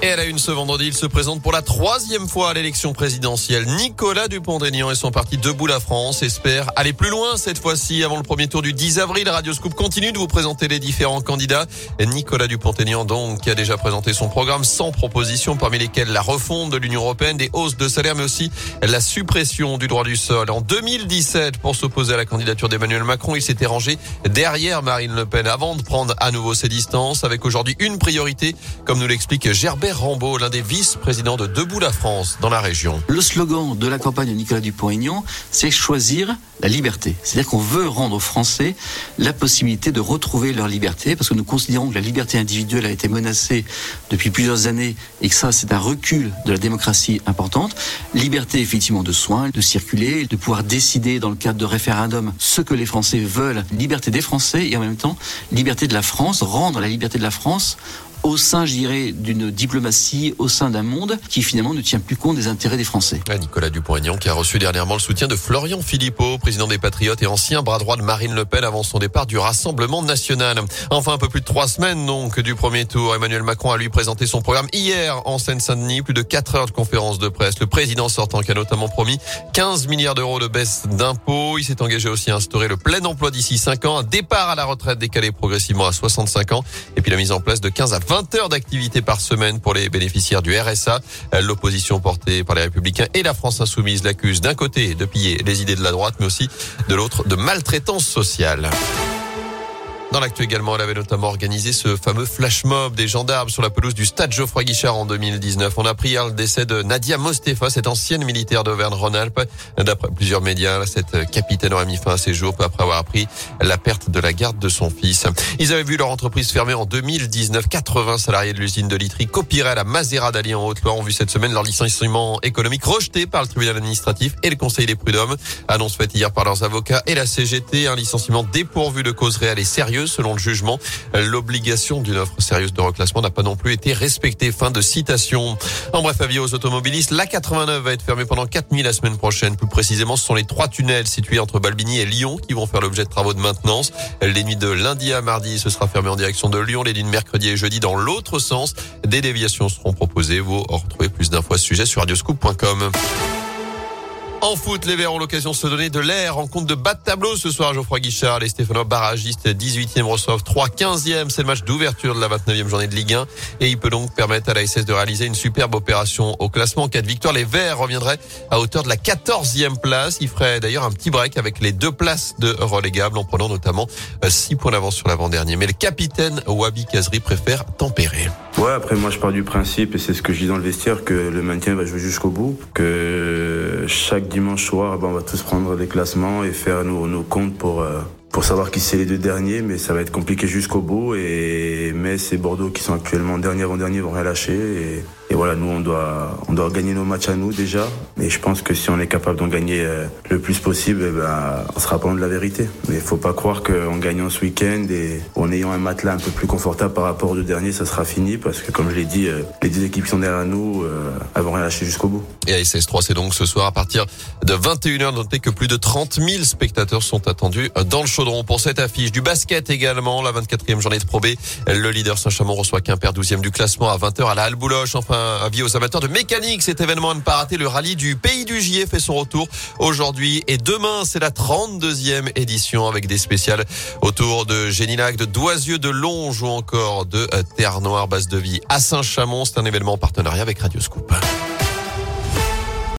Et elle a une ce vendredi, il se présente pour la troisième fois à l'élection présidentielle. Nicolas Dupont-Aignan et son parti Debout la France espèrent aller plus loin cette fois-ci avant le premier tour du 10 avril. Radio Scoop continue de vous présenter les différents candidats. Nicolas Dupont-Aignan donc qui a déjà présenté son programme sans propositions parmi lesquelles la refonte de l'Union européenne, des hausses de salaire mais aussi la suppression du droit du sol. En 2017, pour s'opposer à la candidature d'Emmanuel Macron, il s'était rangé derrière Marine Le Pen avant de prendre à nouveau ses distances avec aujourd'hui une priorité comme nous l'explique Gerbert Rambaud, l'un des vice-présidents de Debout la France dans la région. Le slogan de la campagne de Nicolas Dupont-Aignan, c'est choisir la liberté. C'est-à-dire qu'on veut rendre aux Français la possibilité de retrouver leur liberté, parce que nous considérons que la liberté individuelle a été menacée depuis plusieurs années et que ça, c'est un recul de la démocratie importante. Liberté, effectivement, de soins, de circuler, de pouvoir décider dans le cadre de référendum ce que les Français veulent. Liberté des Français et en même temps, liberté de la France, rendre la liberté de la France au sein, je dirais, d'une diplomatie, au sein d'un monde qui finalement ne tient plus compte des intérêts des Français. Nicolas Dupont-Aignan qui a reçu dernièrement le soutien de Florian Philippot, président des Patriotes et ancien bras droit de Marine Le Pen avant son départ du Rassemblement national. Enfin, un peu plus de trois semaines donc du premier tour, Emmanuel Macron a lui présenté son programme hier en Seine-Saint-Denis, plus de quatre heures de conférence de presse. Le président sortant qui a notamment promis 15 milliards d'euros de baisse d'impôts. Il s'est engagé aussi à instaurer le plein emploi d'ici 5 ans, un départ à la retraite décalé progressivement à 65 ans et puis la mise en place de 15 à 20 heures d'activité par semaine pour les bénéficiaires du RSA. L'opposition portée par les Républicains et la France Insoumise l'accuse d'un côté de piller les idées de la droite, mais aussi de l'autre de maltraitance sociale. Dans l'actu également, elle avait notamment organisé ce fameux flash mob des gendarmes sur la pelouse du stade Geoffroy Guichard en 2019. On a pris hier le décès de Nadia Mostefa, cette ancienne militaire d'Auvergne-Rhône-Alpes. D'après plusieurs médias, cette capitaine aurait mis fin à ses jours après avoir appris la perte de la garde de son fils. Ils avaient vu leur entreprise fermer en 2019. 80 salariés de l'usine de Litry copierait à la Mazera d'Ali en Haute-Loire ont vu cette semaine leur licenciement économique rejeté par le tribunal administratif et le conseil des prud'hommes. Annonce faite hier par leurs avocats et la CGT. Un licenciement dépourvu de cause réelle et sérieuse selon le jugement. L'obligation d'une offre sérieuse de reclassement n'a pas non plus été respectée. Fin de citation. En bref, avis aux automobilistes, la 89 va être fermée pendant 4 nuits la semaine prochaine. Plus précisément, ce sont les trois tunnels situés entre Balbigny et Lyon qui vont faire l'objet de travaux de maintenance. Les nuits de lundi à mardi, ce sera fermé en direction de Lyon. Les nuits de mercredi et jeudi dans l'autre sens. Des déviations seront proposées. Vous retrouvez plus d'infos à ce sujet sur radioscoop.com. En foot, les Verts ont l'occasion de se donner de l'air en compte de bas de tableau ce soir. Geoffroy Guichard, les Stéphanois barragistes 18e reçoivent 3 15e. C'est le match d'ouverture de la 29e journée de Ligue 1 et il peut donc permettre à la SS de réaliser une superbe opération au classement. En cas de victoire, les Verts reviendraient à hauteur de la 14e place. Ils feraient d'ailleurs un petit break avec les deux places de relégables en prenant notamment 6 points d'avance sur l'avant-dernier. Mais le capitaine Wabi Kazri préfère tempérer. Ouais, après moi je pars du principe et c'est ce que je dis dans le vestiaire que le maintien va jouer jusqu'au bout, que chaque dimanche soir, ben, on va tous prendre des classements et faire nos, comptes pour euh, pour savoir qui c'est les deux derniers, mais ça va être compliqué jusqu'au bout. Et Metz et Bordeaux qui sont actuellement dernier avant dernier vont rien lâcher. Et, voilà, nous on doit on doit gagner nos matchs à nous déjà. Et je pense que si on est capable d'en gagner euh, le plus possible, eh ben, on sera pas de la vérité. Mais il faut pas croire qu'en gagnant ce week-end et en ayant un matelas un peu plus confortable par rapport aux deux derniers, ça sera fini parce que comme je l'ai dit, euh, les deux équipes qui sont derrière nous, euh, vont rien lâcher jusqu'au bout. Et à SS3, c'est donc ce soir à partir de 21h. Notez que plus de 30 000 spectateurs sont attendus dans le chaudron pour cette affiche. Du basket également, la 24e journée de Pro B. Le leader Saint-Chamond reçoit Quimper 12e du classement à 20h à la Halle Bouloche. Enfin, avis aux amateurs de mécanique. Cet événement ne pas rater. Le rallye du Pays du Gier fait son retour aujourd'hui et demain. C'est la 32e édition avec des spéciales autour de Génilac, de Doisieux, de Longe ou encore de Terre Noire, base de vie à Saint-Chamond. C'est un événement en partenariat avec Radio Scoop.